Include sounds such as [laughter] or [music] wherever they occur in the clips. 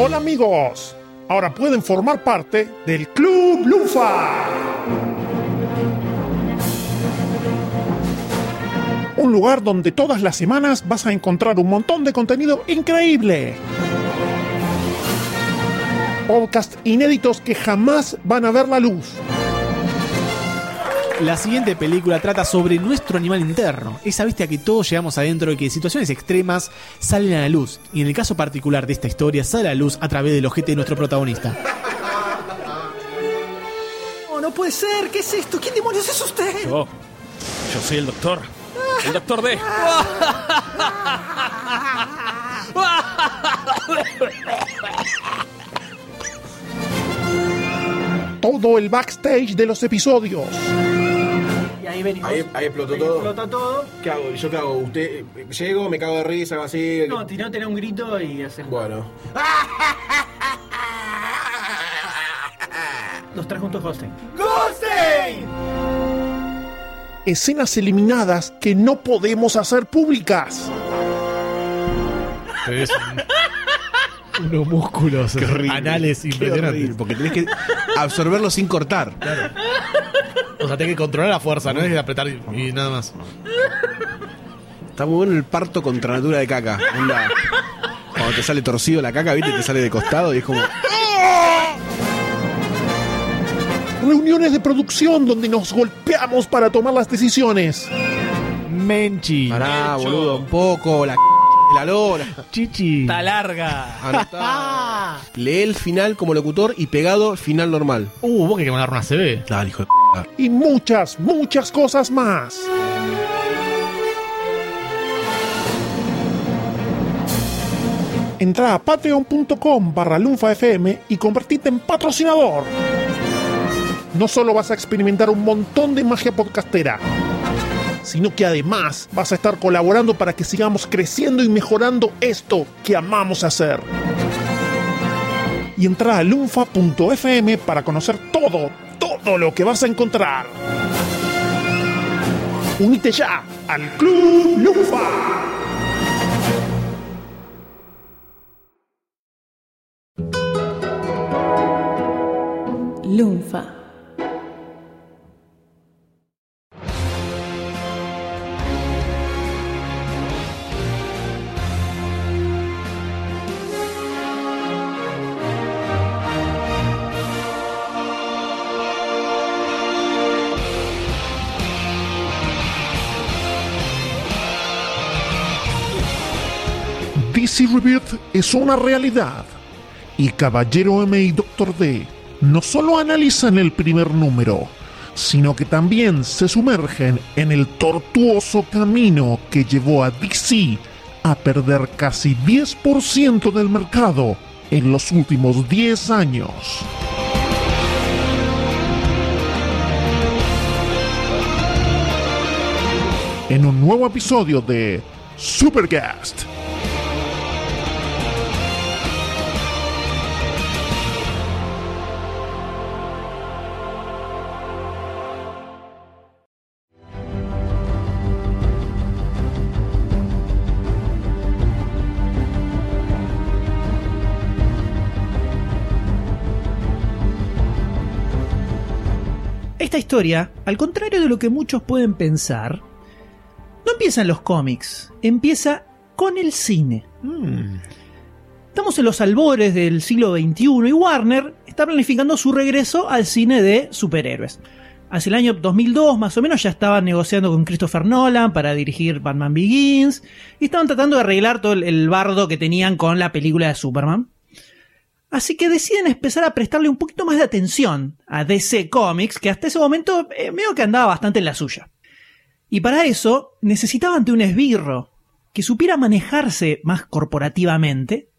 Hola amigos, ahora pueden formar parte del Club Lufa. Un lugar donde todas las semanas vas a encontrar un montón de contenido increíble. Podcasts inéditos que jamás van a ver la luz. La siguiente película trata sobre nuestro animal interno, esa bestia que todos llevamos adentro y que en situaciones extremas salen a la luz. Y en el caso particular de esta historia, sale a la luz a través del ojete de nuestro protagonista. Oh, no puede ser. ¿Qué es esto? ¿Quién demonios es usted? Yo. Yo soy el doctor. El doctor D. Todo el backstage de los episodios. Ahí venimos. Ahí, ahí explotó todo. Explota todo. ¿Qué hago? ¿Yo qué hago? ¿Usted eh, llego, me cago de risa, algo así? No, tiró, tener un grito y hacemos. Bueno. [laughs] Los tres juntos Hosting. Escenas eliminadas que no podemos hacer públicas. Es [laughs] unos músculos anales impresionantes. porque tenés que absorberlo sin cortar. O sea, tenés que controlar la fuerza, no es apretar y, y nada más. Está muy bueno el parto contra natura de caca. Onda, cuando te sale torcido la caca, viste, te sale de costado y es como. Reuniones de producción donde nos golpeamos para tomar las decisiones. Menchi. Pará, boludo, un poco, la c de la lora. Chichi. Está larga. Anotá. Lee el final como locutor y pegado final normal. Uh, vos que mandar una CB. Dale, hijo de p. Y muchas, muchas cosas más. Entra a patreon.com barra lunfafm y convertite en patrocinador. No solo vas a experimentar un montón de magia podcastera, sino que además vas a estar colaborando para que sigamos creciendo y mejorando esto que amamos hacer. Y entra a lunfa.fm para conocer todo, lo que vas a encontrar. Unite ya al Club Lunfa. Lunfa. Rebirth es una realidad. Y Caballero M y Doctor D no solo analizan el primer número, sino que también se sumergen en el tortuoso camino que llevó a DC a perder casi 10% del mercado en los últimos 10 años. En un nuevo episodio de Supercast. Esta historia, al contrario de lo que muchos pueden pensar, no empieza en los cómics, empieza con el cine. Estamos en los albores del siglo XXI y Warner está planificando su regreso al cine de superhéroes. Hacia el año 2002 más o menos ya estaban negociando con Christopher Nolan para dirigir Batman Begins y estaban tratando de arreglar todo el bardo que tenían con la película de Superman. Así que deciden empezar a prestarle un poquito más de atención a DC Comics, que hasta ese momento eh, medio que andaba bastante en la suya. Y para eso necesitaban de un esbirro que supiera manejarse más corporativamente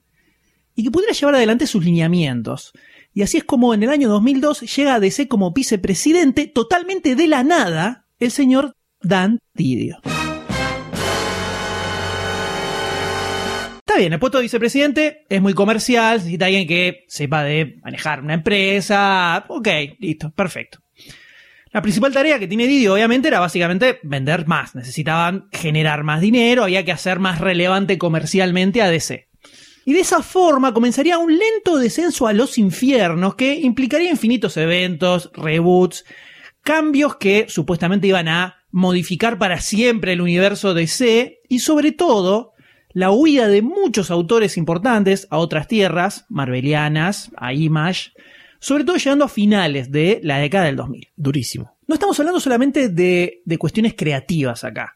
y que pudiera llevar adelante sus lineamientos. Y así es como en el año 2002 llega a DC como vicepresidente totalmente de la nada el señor Dan Didio. Bien, el puesto de vicepresidente es muy comercial, necesita alguien que sepa de manejar una empresa. Ok, listo, perfecto. La principal tarea que tiene Didio, obviamente, era básicamente vender más. Necesitaban generar más dinero, había que hacer más relevante comercialmente a DC. Y de esa forma comenzaría un lento descenso a los infiernos que implicaría infinitos eventos, reboots, cambios que supuestamente iban a modificar para siempre el universo DC y sobre todo la huida de muchos autores importantes a otras tierras, marvelianas, a Image, sobre todo llegando a finales de la década del 2000. Durísimo. No estamos hablando solamente de, de cuestiones creativas acá.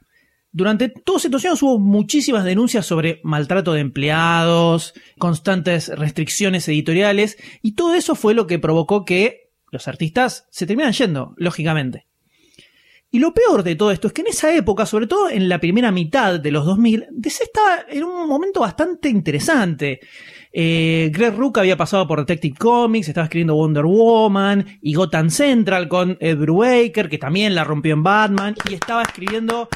Durante todos estos años hubo muchísimas denuncias sobre maltrato de empleados, constantes restricciones editoriales, y todo eso fue lo que provocó que los artistas se terminan yendo, lógicamente. Y lo peor de todo esto es que en esa época, sobre todo en la primera mitad de los 2000, DC estaba en un momento bastante interesante. Eh, Greg Rook había pasado por Detective Comics, estaba escribiendo Wonder Woman y Gotham Central con Ed Brubaker, que también la rompió en Batman, y estaba escribiendo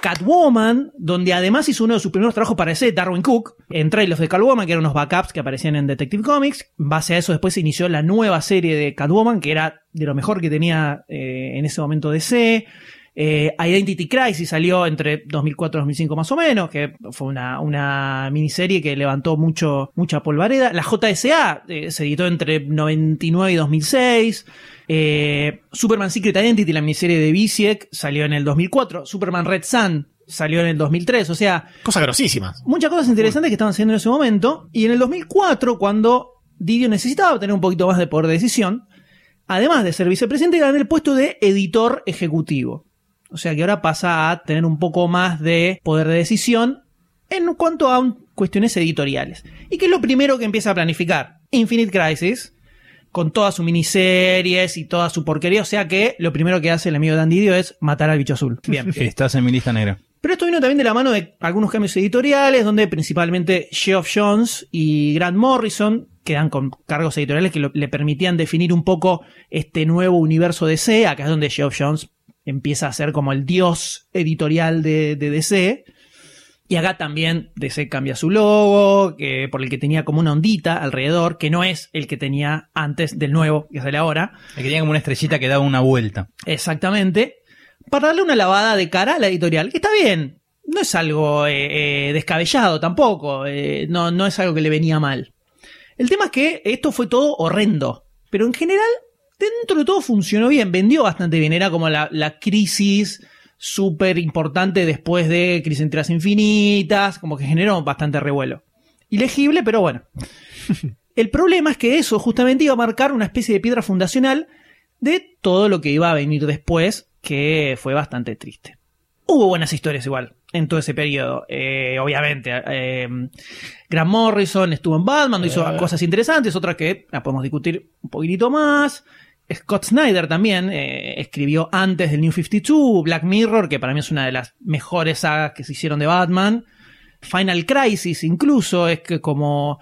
Catwoman, donde además hizo uno de sus primeros trabajos para ese, Darwin Cook, en Trail of the Catwoman, que eran unos backups que aparecían en Detective Comics. Base a eso después se inició la nueva serie de Catwoman, que era de lo mejor que tenía eh, en ese momento DC. Eh, Identity Crisis salió entre 2004 y 2005 más o menos, que fue una, una miniserie que levantó mucho, mucha polvareda. La JSA eh, se editó entre 99 y 2006. Eh, Superman Secret Identity, la miniserie de Visiek, salió en el 2004. Superman Red Sun salió en el 2003. O sea, Cosas grosísimas. muchas cosas interesantes que estaban haciendo en ese momento. Y en el 2004, cuando Didio necesitaba tener un poquito más de poder de decisión, además de ser vicepresidente, ganó el puesto de editor ejecutivo. O sea que ahora pasa a tener un poco más de poder de decisión en cuanto a cuestiones editoriales. ¿Y qué es lo primero que empieza a planificar? Infinite Crisis, con todas sus miniseries y toda su porquería. O sea que lo primero que hace el amigo de Andy Dio es matar al bicho azul. Bien. [laughs] Estás en mi lista negra. Pero esto vino también de la mano de algunos cambios editoriales, donde principalmente Geoff Jones y Grant Morrison quedan con cargos editoriales que lo- le permitían definir un poco este nuevo universo DC. Acá es donde Geoff Jones empieza a ser como el dios editorial de, de DC. Y acá también DC cambia su logo, que, por el que tenía como una ondita alrededor, que no es el que tenía antes del nuevo, que sale ahora. El que tenía como una estrellita que daba una vuelta. Exactamente. Para darle una lavada de cara a la editorial. Que está bien. No es algo eh, eh, descabellado tampoco. eh, no, no es algo que le venía mal. El tema es que esto fue todo horrendo. Pero en general, dentro de todo funcionó bien. Vendió bastante bien. Era como la, la crisis súper importante después de Crisis en Tierras Infinitas. Como que generó bastante revuelo. Ilegible, pero bueno. [laughs] El problema es que eso justamente iba a marcar una especie de piedra fundacional de todo lo que iba a venir después, que fue bastante triste. Hubo buenas historias igual en todo ese periodo. Eh, obviamente, eh, Grant Morrison estuvo en Batman, hizo cosas interesantes, otras que las podemos discutir un poquitito más. Scott Snyder también eh, escribió antes del New 52, Black Mirror, que para mí es una de las mejores sagas que se hicieron de Batman. Final Crisis incluso es que como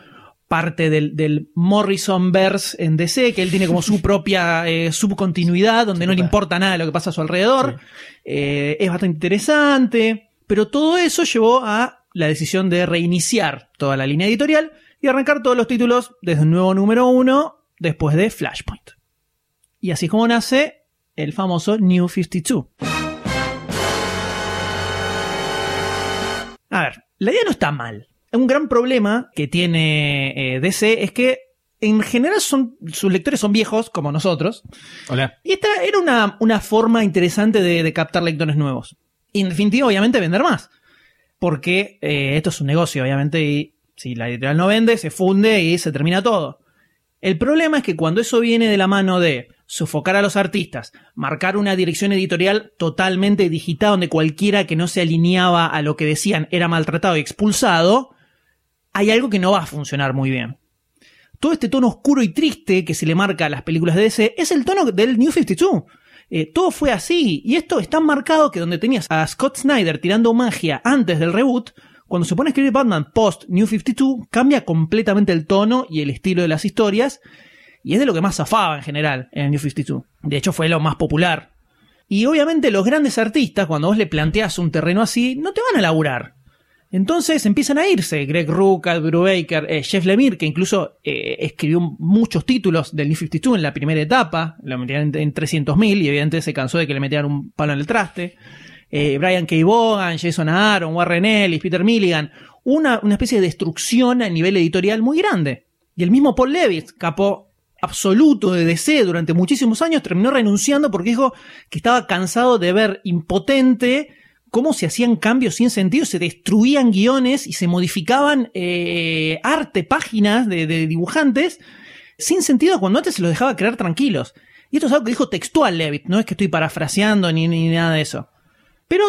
parte del, del Morrison-verse en DC, que él tiene como su propia eh, subcontinuidad, donde no le importa nada de lo que pasa a su alrededor. Eh, es bastante interesante, pero todo eso llevó a la decisión de reiniciar toda la línea editorial y arrancar todos los títulos desde un nuevo número uno después de Flashpoint. Y así es como nace el famoso New 52. A ver, la idea no está mal. Un gran problema que tiene eh, DC es que en general son, sus lectores son viejos, como nosotros, Hola. y esta era una, una forma interesante de, de captar lectores nuevos. Y en definitiva, obviamente, vender más. Porque eh, esto es un negocio, obviamente, y si la editorial no vende, se funde y se termina todo. El problema es que cuando eso viene de la mano de sofocar a los artistas, marcar una dirección editorial totalmente digital donde cualquiera que no se alineaba a lo que decían era maltratado y expulsado, hay algo que no va a funcionar muy bien. Todo este tono oscuro y triste que se le marca a las películas de DC es el tono del New 52. Eh, todo fue así, y esto es tan marcado que donde tenías a Scott Snyder tirando magia antes del reboot, cuando se pone a escribir Batman post New 52, cambia completamente el tono y el estilo de las historias, y es de lo que más zafaba en general en el New 52. De hecho, fue lo más popular. Y obviamente los grandes artistas, cuando vos le planteas un terreno así, no te van a laburar. Entonces empiezan a irse. Greg Rook, Al Brubaker, eh, Jeff Lemire, que incluso eh, escribió muchos títulos del New 52 en la primera etapa, lo metían en, en 300.000 y evidentemente se cansó de que le metieran un palo en el traste. Eh, Brian K. Vaughan, Jason Aaron, Warren Ellis, Peter Milligan, una, una especie de destrucción a nivel editorial muy grande. Y el mismo Paul Levitz, capo absoluto de DC durante muchísimos años, terminó renunciando porque dijo que estaba cansado de ver impotente cómo se hacían cambios sin sentido, se destruían guiones y se modificaban eh, arte, páginas de, dibujantes sin sentido cuando antes se los dejaba crear tranquilos. Y esto es algo que dijo textual Levitt, no es que estoy parafraseando ni, ni nada de eso. Pero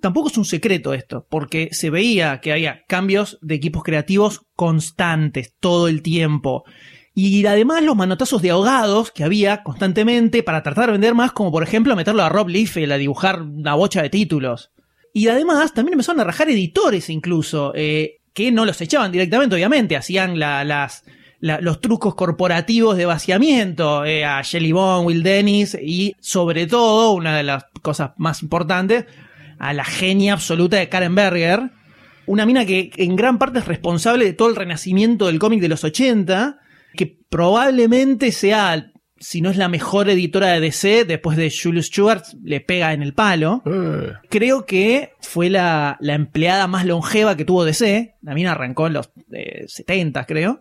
tampoco es un secreto esto, porque se veía que había cambios de equipos creativos constantes todo el tiempo. Y además los manotazos de ahogados que había constantemente para tratar de vender más, como por ejemplo meterlo a Rob Liefeld a dibujar una bocha de títulos. Y además también empezaron a rajar editores incluso, eh, que no los echaban directamente, obviamente, hacían la- las, la- los trucos corporativos de vaciamiento eh, a Shelly Bond, Will Dennis y sobre todo, una de las cosas más importantes, a la genia absoluta de Karen Berger, una mina que en gran parte es responsable de todo el renacimiento del cómic de los 80, que probablemente sea, si no es la mejor editora de DC, después de Julius Stewart, le pega en el palo. Creo que fue la, la empleada más longeva que tuvo DC. La mina arrancó en los eh, 70, creo.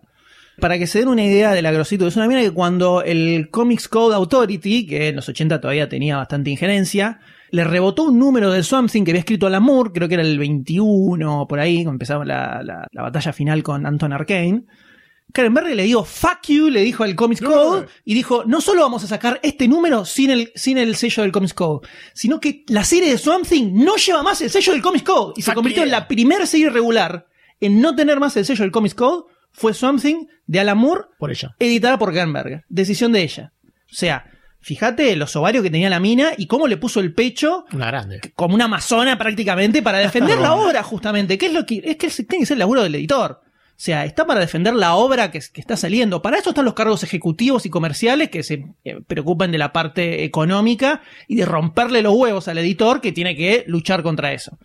Para que se den una idea de la grosito, es una mina que cuando el Comics Code Authority, que en los 80 todavía tenía bastante injerencia, le rebotó un número del Swamp Thing que había escrito Alan Moore, creo que era el 21 por ahí, cuando empezaba la, la- la batalla final con Anton Arcane. Berry le dijo fuck you, le dijo al Comics Code y dijo, no solo vamos a sacar este número sin el, sin el sello del Comics Code, sino que la serie de Swamp Thing no lleva más el sello del Comics Code y se convirtió en la primera serie regular en no tener más el sello del Comics Code, fue Swamp Thing de Alan Moore, Por ella. editada por Karen Berger. Decisión de ella. O sea, fíjate los ovarios que tenía la mina y cómo le puso el pecho Una grande. como una amazona prácticamente para defender la [laughs] obra justamente, que es lo que es que tiene que ser el laburo del editor. O sea, está para defender la obra que, que está saliendo. Para eso están los cargos ejecutivos y comerciales que se eh, preocupan de la parte económica y de romperle los huevos al editor que tiene que luchar contra eso.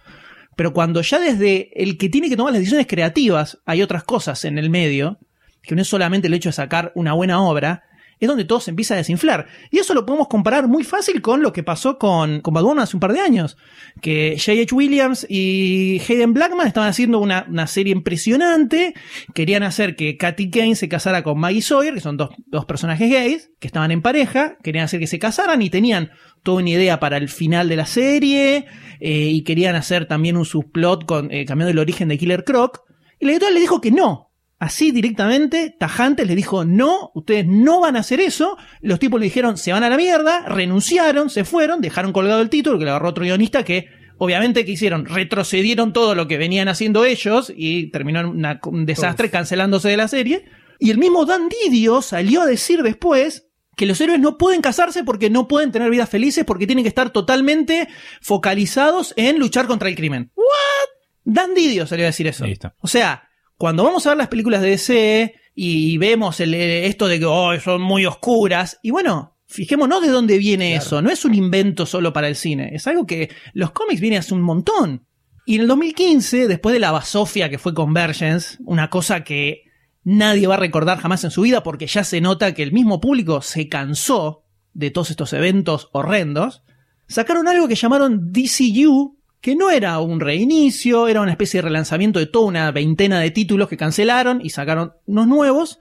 Pero cuando ya desde el que tiene que tomar las decisiones creativas hay otras cosas en el medio, que no es solamente el hecho de sacar una buena obra, es donde todo se empieza a desinflar. Y eso lo podemos comparar muy fácil con lo que pasó con, con Batwoman hace un par de años. Que J.H. Williams y Hayden Blackman estaban haciendo una, una serie impresionante. Querían hacer que Katy Kane se casara con Maggie Sawyer, que son dos, dos personajes gays, que estaban en pareja. Querían hacer que se casaran y tenían toda una idea para el final de la serie. eh, y querían hacer también un subplot con, eh, cambiando el origen de Killer Croc. Y la editorial le dijo que no, Así directamente, Tajantes le dijo, no, ustedes no van a hacer eso. Los tipos le dijeron, se van a la mierda, renunciaron, se fueron, dejaron colgado el título, que le agarró otro guionista que, obviamente, que hicieron? Retrocedieron todo lo que venían haciendo ellos y terminó en una- un desastre cancelándose de la serie. Y el mismo Dan Didio salió a decir después que los héroes no pueden casarse porque no pueden tener vidas felices porque tienen que estar totalmente focalizados en luchar contra el crimen. ¿What? Dan Didio salió a decir eso. Listo. O sea, cuando vamos a ver las películas de DC y vemos el- eh, esto de que oh, son muy oscuras, y bueno, fijémonos de dónde viene eso. No es un invento solo para el cine, es algo que los cómics vienen hace un montón. Y en el 2015, después de la basofia que fue Convergence, una cosa que nadie va a recordar jamás en su vida porque ya se nota que el mismo público se cansó de todos estos eventos horrendos, sacaron algo que llamaron DCU, que no era un reinicio, era una especie de relanzamiento de toda una veintena de títulos que cancelaron y sacaron unos nuevos,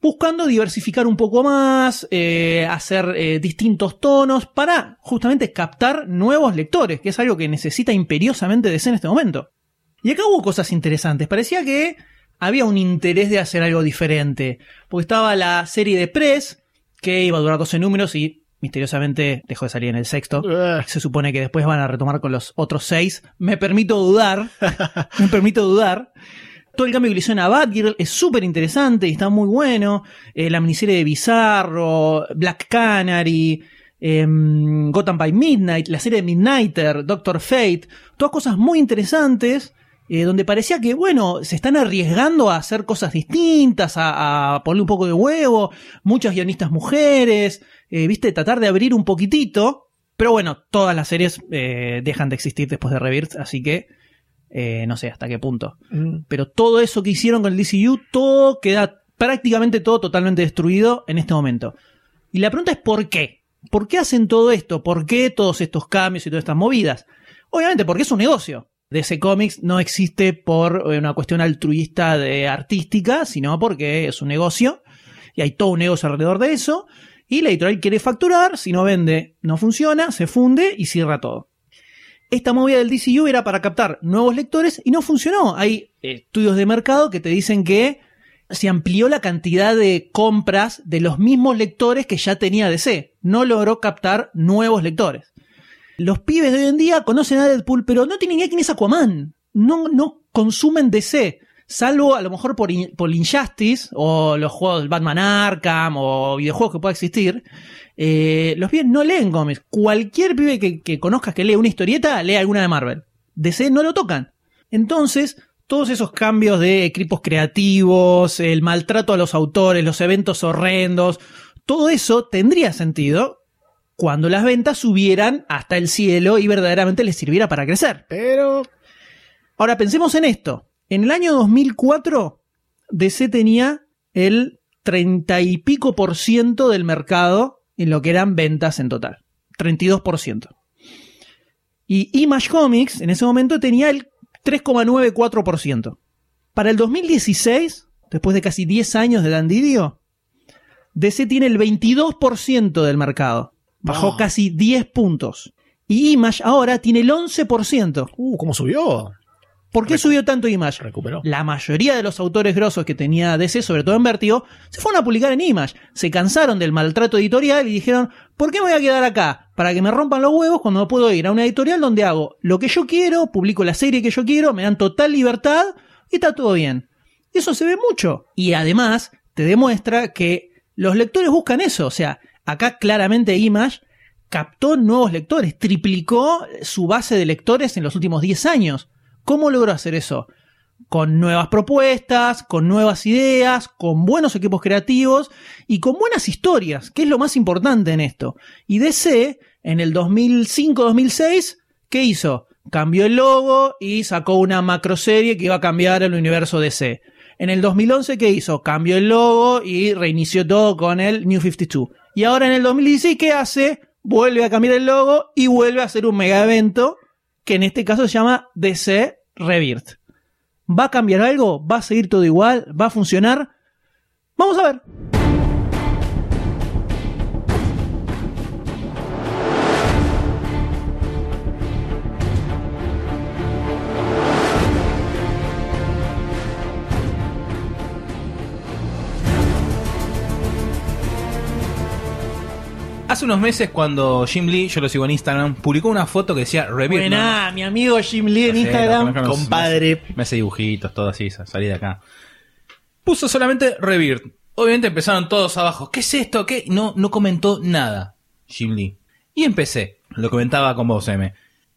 buscando diversificar un poco más, eh, hacer eh, distintos tonos para justamente captar nuevos lectores, que es algo que necesita imperiosamente DC en este momento. Y acá hubo cosas interesantes, parecía que había un interés de hacer algo diferente, porque estaba la serie de Press, que iba a durar 12 números y misteriosamente dejó de salir en el sexto. Eh. Se supone que después van a retomar con los otros seis. Me permito dudar. [laughs] me permito dudar. Todo el cambio que le hicieron a Batgirl es súper interesante y está muy bueno. Eh, la miniserie de Bizarro, Black Canary, em, Gotham by Midnight, la serie de Midnighter, Doctor Fate, todas cosas muy interesantes. Eh, donde parecía que, bueno, se están arriesgando a hacer cosas distintas, a, a ponerle un poco de huevo, muchas guionistas mujeres, eh, viste, tratar de abrir un poquitito. Pero bueno, todas las series eh, dejan de existir después de Rebirth, así que no sé hasta qué punto. Mm. Pero todo eso que hicieron con el DCU, todo queda prácticamente todo totalmente destruido en este momento. Y la pregunta es ¿por qué? ¿Por qué hacen todo esto? ¿Por qué todos estos cambios y todas estas movidas? Obviamente porque es un negocio. DC Comics no existe por eh, una cuestión altruista de artística, sino porque es un negocio y hay todo un negocio alrededor de eso. Y la editorial quiere facturar, si no vende, no funciona, se funde y cierra todo. Esta movida del DCU era para captar nuevos lectores y no funcionó. Hay estudios de mercado que te dicen que se amplió la cantidad de compras de los mismos lectores que ya tenía DC. No logró captar nuevos lectores. Los pibes de hoy en día conocen a Deadpool, pero no tienen idea quién es Aquaman. No, no consumen DC. Salvo a lo mejor por, por Injustice o los juegos Batman Arkham o videojuegos que pueda existir. eh, los pibes no leen cómics. Cualquier pibe que, que conozcas que lee una historieta, lee alguna de Marvel. DC no lo tocan. Entonces, todos esos cambios de equipos creativos, el maltrato a los autores, los eventos horrendos, todo eso tendría sentido cuando las ventas subieran hasta el cielo y verdaderamente les sirviera para crecer. Pero. Ahora pensemos en esto. En el año 2004, DC tenía el 30 y pico por ciento del mercado en lo que eran ventas en total. 32%. Y Image Comics en ese momento tenía el 3,94%. Para el 2016, después de casi 10 años de Dandidio, DC tiene el 22% del mercado. Bajó casi 10 puntos. Y Image ahora tiene el 11%. Uh, ¿cómo subió? ¿Por qué subió tanto Image? Recuperó. La mayoría de los autores grosos que tenía DC, sobre todo en Vertigo, se fueron a publicar en Image. Se cansaron del maltrato editorial y dijeron, ¿por qué me voy a quedar acá? Para que me rompan los huevos cuando puedo ir a una editorial donde hago lo que yo quiero, publico la serie que yo quiero, me dan total libertad y está todo bien. Eso se ve mucho. Y además te demuestra que los lectores buscan eso. O sea, acá claramente Image captó nuevos lectores, triplicó su base de lectores en los últimos 10 años. ¿Cómo logró hacer eso? Con nuevas propuestas, con nuevas ideas, con buenos equipos creativos y con buenas historias, que es lo más importante en esto. Y DC, en el 2005-2006, ¿qué hizo? Cambió el logo y sacó una macroserie que iba a cambiar el universo DC. En el 2011, ¿qué hizo? Cambió el logo y reinició todo con el New 52. Y ahora en el 2016, ¿qué hace? Vuelve a cambiar el logo y vuelve a hacer un mega evento que en este caso se llama DC Rebirth. ¿Va a cambiar algo? ¿Va a seguir todo igual? ¿Va a funcionar? Vamos a ver. Hace unos meses cuando Jim Lee, yo lo sigo en Instagram, publicó una foto que decía Rebirth. Buena, mi amigo Jim Lee en Instagram, compadre. Me hace dibujitos, todo así, sa- salí de acá. Puso solamente Rebirth. Obviamente empezaron todos abajo. ¿Qué es esto? ¿Qué? No, no comentó nada, Jim Lee. Y empecé. Lo comentaba con vos, M.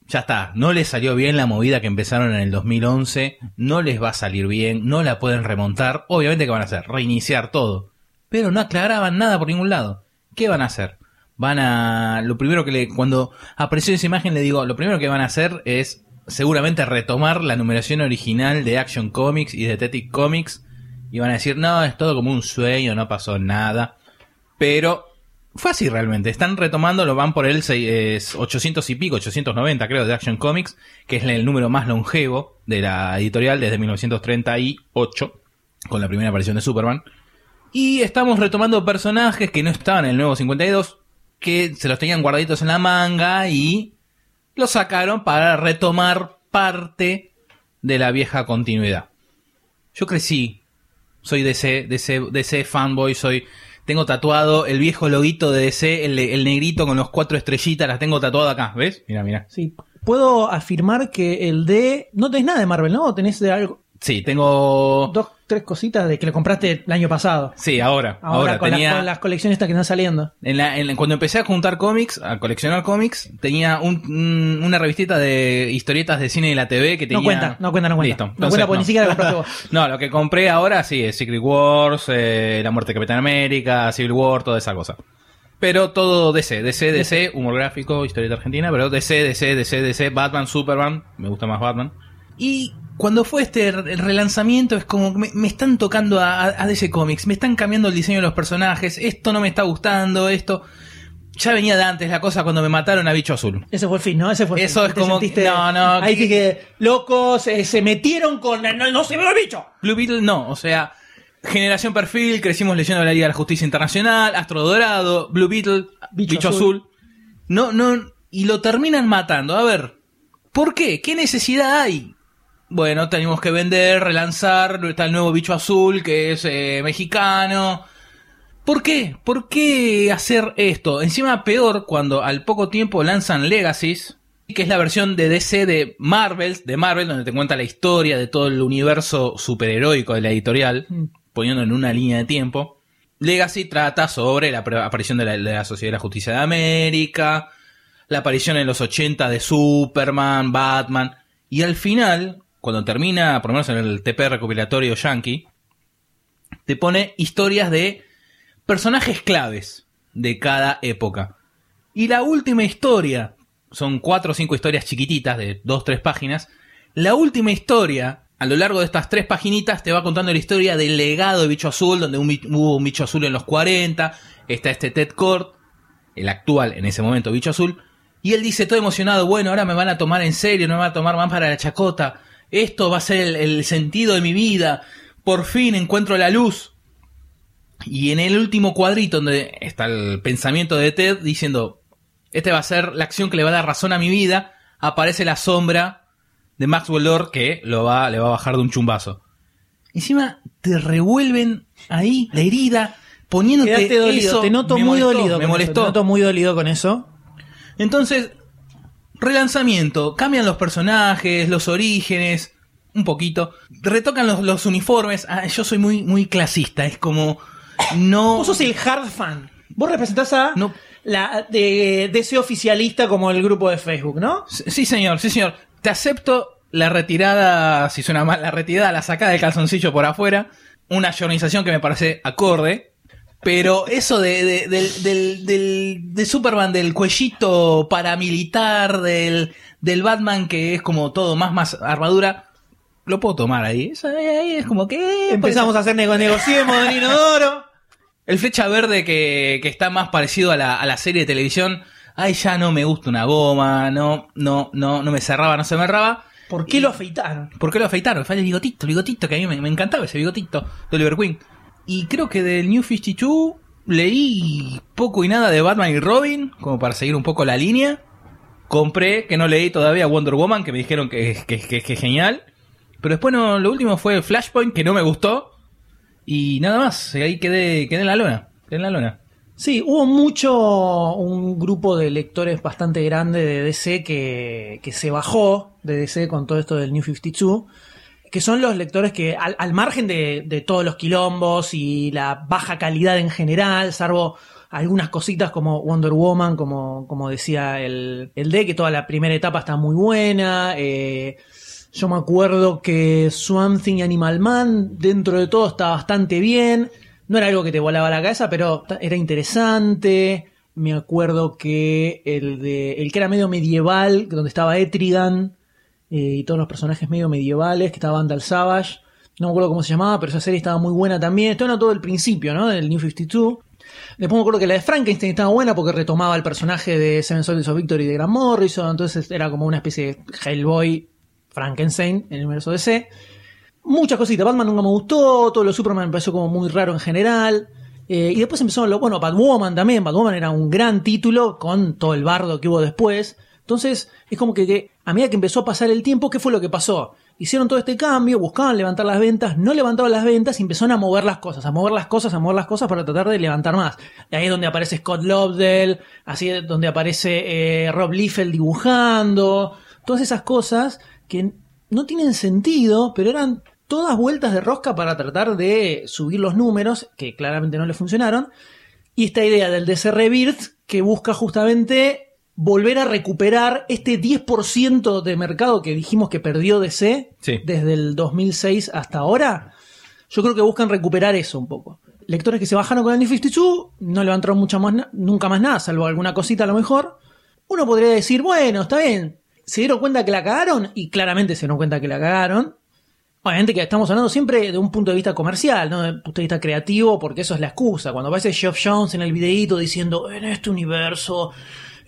Ya está, no les salió bien la movida que empezaron en el 2011, no les va a salir bien, no la pueden remontar, obviamente que van a hacer, reiniciar todo. Pero no aclaraban nada por ningún lado. ¿Qué van a hacer? Van a... Lo primero que le... Cuando apareció esa imagen le digo, lo primero que van a hacer es seguramente retomar la numeración original de Action Comics y de Detective Comics y van a decir, no, es todo como un sueño, no pasó nada. Pero fue así realmente. Están retomando, lo van por el sei- es 800 y pico, 890 creo, de Action Comics, que es el número más longevo de la editorial desde 1938, con la primera aparición de Superman. Y estamos retomando personajes que no estaban en el nuevo 52, que se los tenían guardaditos en la manga y los sacaron para retomar parte de la vieja continuidad. Yo crecí, soy DC, DC, DC fanboy, soy tengo tatuado el viejo loguito de DC, el, el negrito con los cuatro estrellitas, las tengo tatuado acá, ¿ves? Mira, mira. Sí, puedo afirmar que el de... No tenés nada de Marvel, ¿no? ¿O tenés de algo... Sí, tengo Dos, tres cositas de que lo compraste el año pasado. Sí, ahora, Ahora, ahora, con, las- tenía con las colecciones estas que están saliendo. En la- en la- cuando empecé a juntar cómics, a coleccionar cómics, tenía un- un- una revistita de historietas de cine de la TV que tenía... No cuenta, no cuenta, no cuenta. Listo. No Entonces, cuenta porque ni siquiera la compraste [laughs] vos. No, lo que compré ahora sí es Secret Wars, eh, La muerte de Capitán América, Civil War, toda esa cosa. Pero todo DC, DC, DC, humor gráfico, historieta argentina, pero DC, DC, DC, DC, Batman, Superman, me gusta más Batman. Y cuando fue este re- el relanzamiento es como me, me están tocando a, a- DC Comics, me están cambiando el diseño de los personajes, esto no me está gustando, esto... ya venía de antes la cosa cuando me mataron a bicho azul. Ese fue el fin, ¿no? Ese fue el Eso fin. es como- sentiste- no, no, Ahí que- dije, locos, eh, se metieron con. No, no se ve el bicho. Blue Beetle no, o sea, Generación Perfil, crecimos leyendo la Liga de la Justicia Internacional, Astro Dorado, Blue Beetle, Bicho Bicho, Azul. Azul. No, no, y lo terminan matando. A ver, ¿por qué? ¿Qué necesidad hay? Bueno, tenemos que vender, relanzar, está el nuevo Bicho Azul que es eh, mexicano. ¿Por qué? ¿Por qué hacer esto? Encima peor cuando al poco tiempo lanzan Legacies, que es la versión de DC de Marvel, de Marvel, donde te cuenta la historia de todo el universo superheroico de la editorial, poniendo en una línea de tiempo. Legacy trata sobre la aparición de la, de la Sociedad de la Justicia de América, la aparición en los 80 de Superman, Batman, y al final, cuando termina, por lo menos en el TP recopilatorio Yankee, te pone historias de personajes claves de cada época. Y la última historia, son cuatro o cinco historias chiquititas de dos, tres páginas. La última historia, a lo largo de estas tres paginitas, te va contando la historia del legado de Bicho Azul, donde hubo un Bicho Azul en los 40, está este Ted Kord, el actual en ese momento Bicho Azul, y él dice todo emocionado, bueno, ahora me van a tomar en serio, no me van a tomar más para la chacota, esto va a ser el, el sentido de mi vida, por fin encuentro la luz. Y en el último cuadrito donde está el pensamiento de Ted diciendo, este va a ser la acción que le va a dar razón a mi vida, aparece la sombra de Maxwell Lord que lo va, le va a bajar de un chumbazo. Encima te revuelven ahí la herida, poniéndote dolido. eso. te noto me muy molestó, dolido. Me con eso, molestó. Te noto muy dolido con eso. Entonces, relanzamiento, cambian los personajes, los orígenes, un poquito, retocan los, los uniformes. Ah, yo soy muy, muy clasista, es como no. Vos sos el hard fan. Vos representás a No. la de, de ese oficialista como el grupo de Facebook, ¿no? Sí, señor, sí, señor. Te acepto la retirada, si suena mal, la retirada, la sacada del calzoncillo por afuera. Una organización que me parece acorde. Pero eso de, de- del, del, del- de Superman, del cuellito paramilitar, del, del Batman que es como todo más, más armadura, lo puedo tomar ahí. Eso ahí- es como que... Empezamos a hacer nego negociemos Inodoro. El flecha verde que, que está más parecido a la, a la serie de televisión. Ay, ya no me gusta una goma, no, no, no, no me cerraba, no se me erraba. ¿Por qué lo afeitaron? ¿Por qué lo afeitaron? Fue el bigotito, el bigotito, que a mí me, me encantaba ese bigotito de Oliver Queen. Y creo que del New 52 leí poco y nada de Batman y Robin, como para seguir un poco la línea. Compré, que no leí todavía Wonder Woman, que me dijeron que, que, que- que es genial. Pero después no, lo último fue Flashpoint, que no me gustó. Y nada más, ahí quedé, quedé en la lona. En la lona. Sí, hubo mucho, un grupo de lectores bastante grande de DC que, que se bajó de DC con todo esto del New 52, que son los lectores que, al, margen de, todos los quilombos y la baja calidad en general, salvo algunas cositas como Wonder Woman, como, como decía el, el D, que toda la primera etapa está muy buena, eh, yo me acuerdo que Swamp Thing y Animal Man, dentro de todo, está bastante bien. No era algo que te volaba la cabeza, pero era interesante. Me acuerdo que el de el que era medio medieval, donde estaba Etrigan eh, y todos los personajes medio medievales, que estaba Vandal Savage. No me acuerdo cómo se llamaba, pero esa serie estaba muy buena también. Esto era todo el principio, ¿no? Del New 52. Después me acuerdo que la de Frankenstein estaba buena porque retomaba el personaje de Seven Soldiers of Victory de Grant Morrison. Entonces era como una especie de Hellboy Frankenstein en el universo DC. Muchas cositas. Batman nunca me gustó. Todo lo Superman me pareció como muy raro en general. Eh, y después empezó lo bueno, Batwoman también. Batwoman era un gran título con todo el bardo que hubo después. Entonces, es como que, que a medida que empezó a pasar el tiempo, ¿qué fue lo que pasó? Hicieron todo este cambio, buscaban levantar las ventas, no levantaban las ventas y empezaron a mover las cosas, a mover las cosas, a mover las cosas para tratar de levantar más. Y ahí es donde aparece Scott Lobdell, así es donde aparece eh, Rob Liefeld dibujando, todas esas cosas que no tienen sentido, pero eran todas vueltas de rosca para tratar de subir los números, que claramente no le funcionaron. Y esta idea del DC Rebirth que busca justamente volver a recuperar este 10% de mercado que dijimos que perdió DC Sí. desde el 2006 hasta ahora. Yo creo que buscan recuperar eso un poco. Lectores que se bajaron con el New 52 no levantaron mucha más nunca más nada, salvo alguna cosita a lo mejor. Uno podría decir, bueno, está bien, se dieron cuenta que la cagaron y claramente se dieron cuenta que la cagaron. Obviamente que estamos hablando siempre de un punto de vista comercial, no de un punto de vista creativo, porque eso es la excusa. Cuando aparece Geoff Jones en el videíto diciendo, en este universo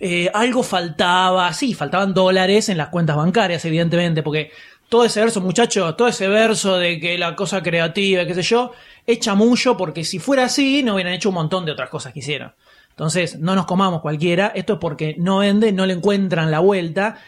eh, algo faltaba, sí, faltaban dólares en las cuentas bancarias, evidentemente, porque todo ese verso, muchachos, todo ese verso de que la cosa creativa, qué sé yo, es chamullo, porque si fuera así, no hubieran hecho un montón de otras cosas que hicieron. Entonces, no nos comamos cualquiera, esto es porque no vende, no le encuentran la vuelta,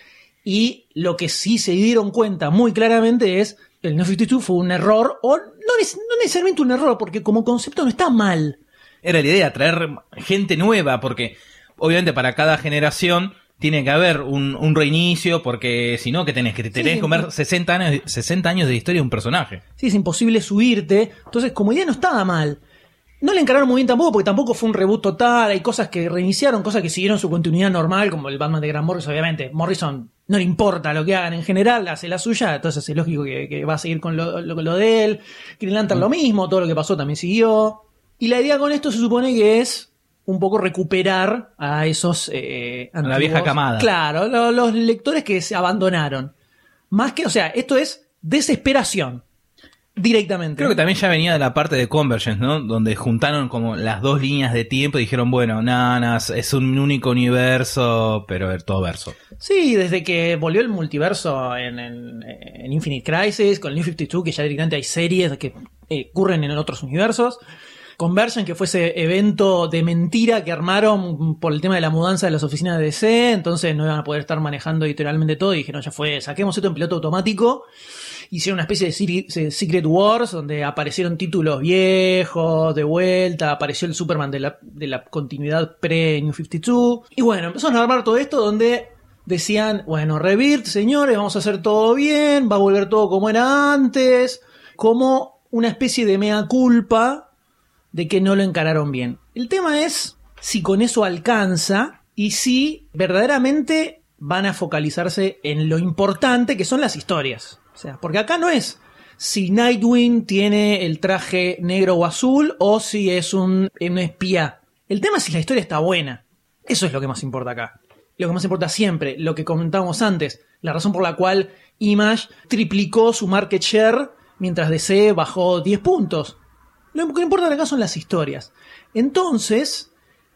y lo que sí se dieron cuenta muy claramente es el New 52 fue un error, o no, no necesariamente un error, porque como concepto no está mal. Era la idea, traer gente nueva, porque obviamente para cada generación tiene que haber un, un reinicio, porque si no, que tenés? Que te tenés sí. que comer 60 años, 60 años de historia de un personaje. Sí, es imposible subirte. Entonces, como idea no estaba mal. No le encararon muy bien tampoco, porque tampoco fue un reboot total. Hay cosas que reiniciaron, cosas que siguieron su continuidad normal, como el Batman de Grant Morrison, obviamente. Morrison no le importa lo que hagan en general, hace la suya, entonces es lógico que, que va a seguir con lo, lo- lo de él. Green Lantern lo mismo, todo lo que pasó también siguió. Y la idea con esto se supone que es un poco recuperar a esos eh, A la vieja camada. Claro, lo- los lectores que se abandonaron. Más que, o sea, esto es desesperación. Directamente. Creo que también ya venía de la parte de Convergence, ¿no? Donde juntaron como las dos líneas de tiempo y dijeron, bueno, nanas, es un único universo, pero es todo verso. Sí, desde que volvió el multiverso en, en- en Infinite Crisis, con el New 52, que ya directamente hay series que eh, ocurren en otros universos. Conversion, que fue ese evento de mentira que armaron por el tema de la mudanza de las oficinas de DC, entonces no iban a poder estar manejando editorialmente todo y dijeron, ya fue, saquemos esto en piloto automático. Hicieron una especie de Secret Wars donde aparecieron títulos viejos, de vuelta, apareció el Superman de la, de la continuidad pre-New 52. Y bueno, empezaron a armar todo esto donde decían, bueno, Rebirth, señores, vamos a hacer todo bien, va a volver todo como era antes, como una especie de mea culpa de que no lo encararon bien. El tema es si con eso alcanza y si verdaderamente van a focalizarse en lo importante que son las historias. O sea, porque acá no es si Nightwing tiene el traje negro o azul o si es un, un espía. El tema es si la historia está buena. Eso es lo que más importa acá. Lo que más importa siempre, lo que comentábamos antes, la razón por la cual Image triplicó su market share mientras DC bajó 10 puntos. Lo que importa acá son las historias. Entonces,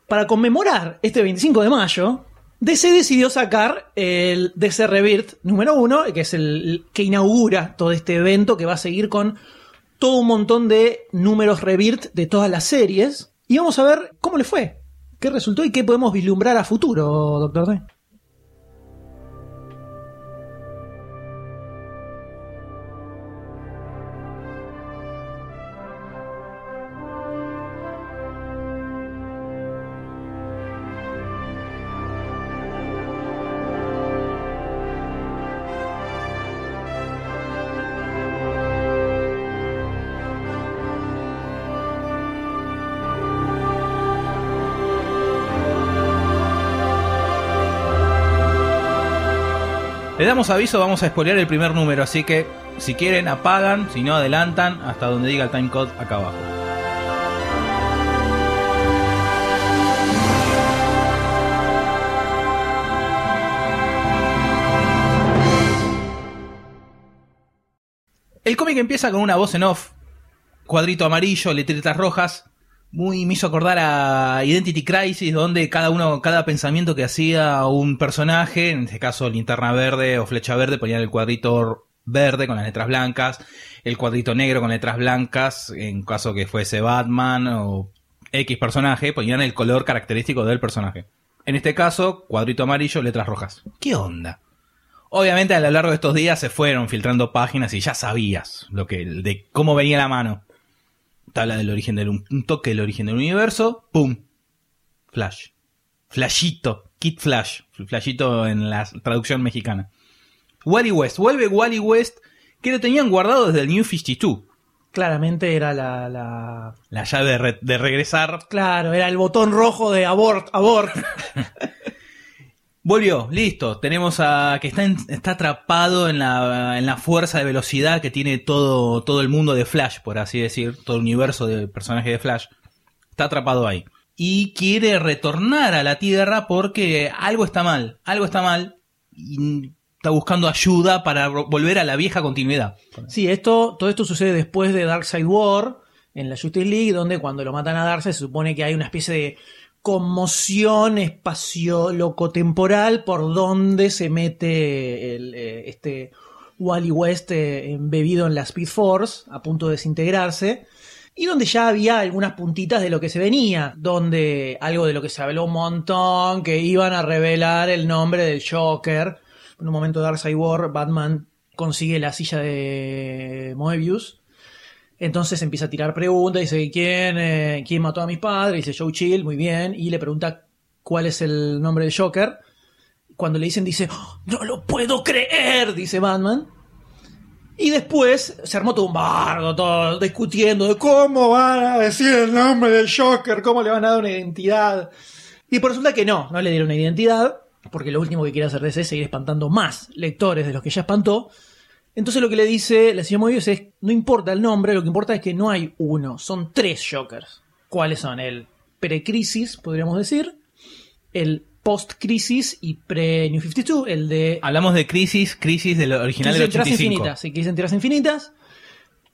para conmemorar este 25 de mayo, DC decidió sacar el DC Rebirth número 1, que es el que inaugura todo este evento que va a seguir con todo un montón de números Rebirth de todas las series. Y vamos a ver cómo le fue, qué resultó y qué podemos vislumbrar a futuro, Doctor D. damos aviso, vamos a spoilear el primer número, así que si quieren apagan, si no adelantan hasta donde diga el timecode acá abajo. El cómic empieza con una voz en off, cuadrito amarillo, letritas rojas. Muy me hizo acordar a Identity Crisis, donde cada uno, cada pensamiento que hacía un personaje, en este caso linterna verde o flecha verde, ponían el cuadrito verde con las letras blancas, el cuadrito negro con letras blancas, en caso que fuese Batman o X personaje, ponían el color característico del personaje. En este caso, cuadrito amarillo, letras rojas. ¿Qué onda? Obviamente a lo largo de estos días se fueron filtrando páginas y ya sabías lo que, de cómo venía la mano. Tabla del origen del un toque del origen del universo, pum, Flash, Flashito, Kid Flash, Flashito en la traducción mexicana. Wally West, vuelve Wally West que lo tenían guardado desde el New 52. Claramente era la, la- La llave de, re- de regresar Claro, era el botón rojo de abort, abort. [laughs] Volvió, listo. Tenemos a que está, en- está atrapado en la, en la fuerza de velocidad que tiene todo, todo el mundo de Flash, por así decir, todo el universo del personaje de Flash. Está atrapado ahí. Y quiere retornar a la Tierra porque algo está mal, algo está mal. Y está buscando ayuda para volver a la vieja continuidad. Sí, esto, todo esto sucede después de Darkseid War en la Justice League, donde cuando lo matan a Darkseid se supone que hay una especie de conmoción espacio-locotemporal por donde se mete eh, este Wally West eh, embebido en la Speed Force, a punto de desintegrarse. Y donde ya había algunas puntitas de lo que se venía, donde algo de lo que se habló un montón, que iban a revelar el nombre del Joker. En un momento de Darkseid War, Batman consigue la silla de Moebius. Entonces empieza a tirar preguntas, dice, ¿quién, eh, ¿quién mató a mis padres? Dice Joe Chill, muy bien. Y le pregunta cuál es el nombre del Joker. Cuando le dicen, dice, "Oh, no lo puedo creer, dice Batman. Y después se armó todo un bardo, todo discutiendo de cómo van a decir el nombre del Joker, cómo le van a dar una identidad. Y por resulta que no, no le dieron una identidad, porque lo último que quiere hacer DC es seguir espantando más lectores de los que ya espantó. Entonces lo que le dice la señora Mobius es, no importa el nombre, lo que importa es que no hay uno, son tres Jokers. ¿Cuáles son? El pre-crisis, podríamos decir, el post-crisis y pre-New 52, el de Hablamos de Crisis, Crisis del original Crisis del en Tierras 85. Infinitas, sí, Crisis en Tierras Infinitas.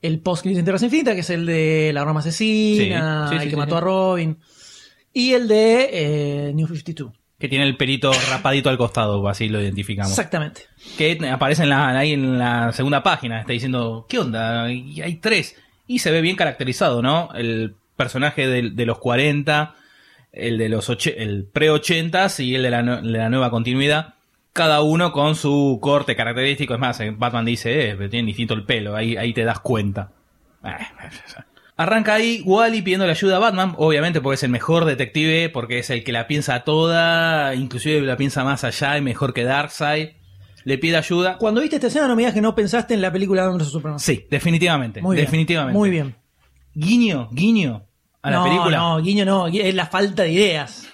El post-Crisis en Tierras Infinitas, que es el de la Roma Asesina, Sí, sí, el sí, que mató a Robin. Y el de eh, New 52. Que tiene el perito rapadito al costado, así lo identificamos. Exactamente. Que aparece en la, ahí en la segunda página, está diciendo, ¿qué onda? Y Hay tres. Y se ve bien caracterizado, ¿no? El personaje de, de los 40, el de los el pre-80s y el de la, de la nueva continuidad. Cada uno con su corte característico. Es más, eh, Batman dice, eh, pero tiene distinto el pelo, ahí, ahí te das cuenta. [laughs] Arranca ahí Wally pidiendo la ayuda a Batman, obviamente porque es el mejor detective, porque es el que la piensa toda, inclusive la piensa más allá y mejor que Darkseid. Le pide ayuda. Cuando viste esta escena no me digas que no pensaste en la película de Batman vs Superman. Sí, definitivamente. Muy bien. definitivamente. Muy bien. Guiño, guiño a la película. No, guiño no, es la falta de ideas.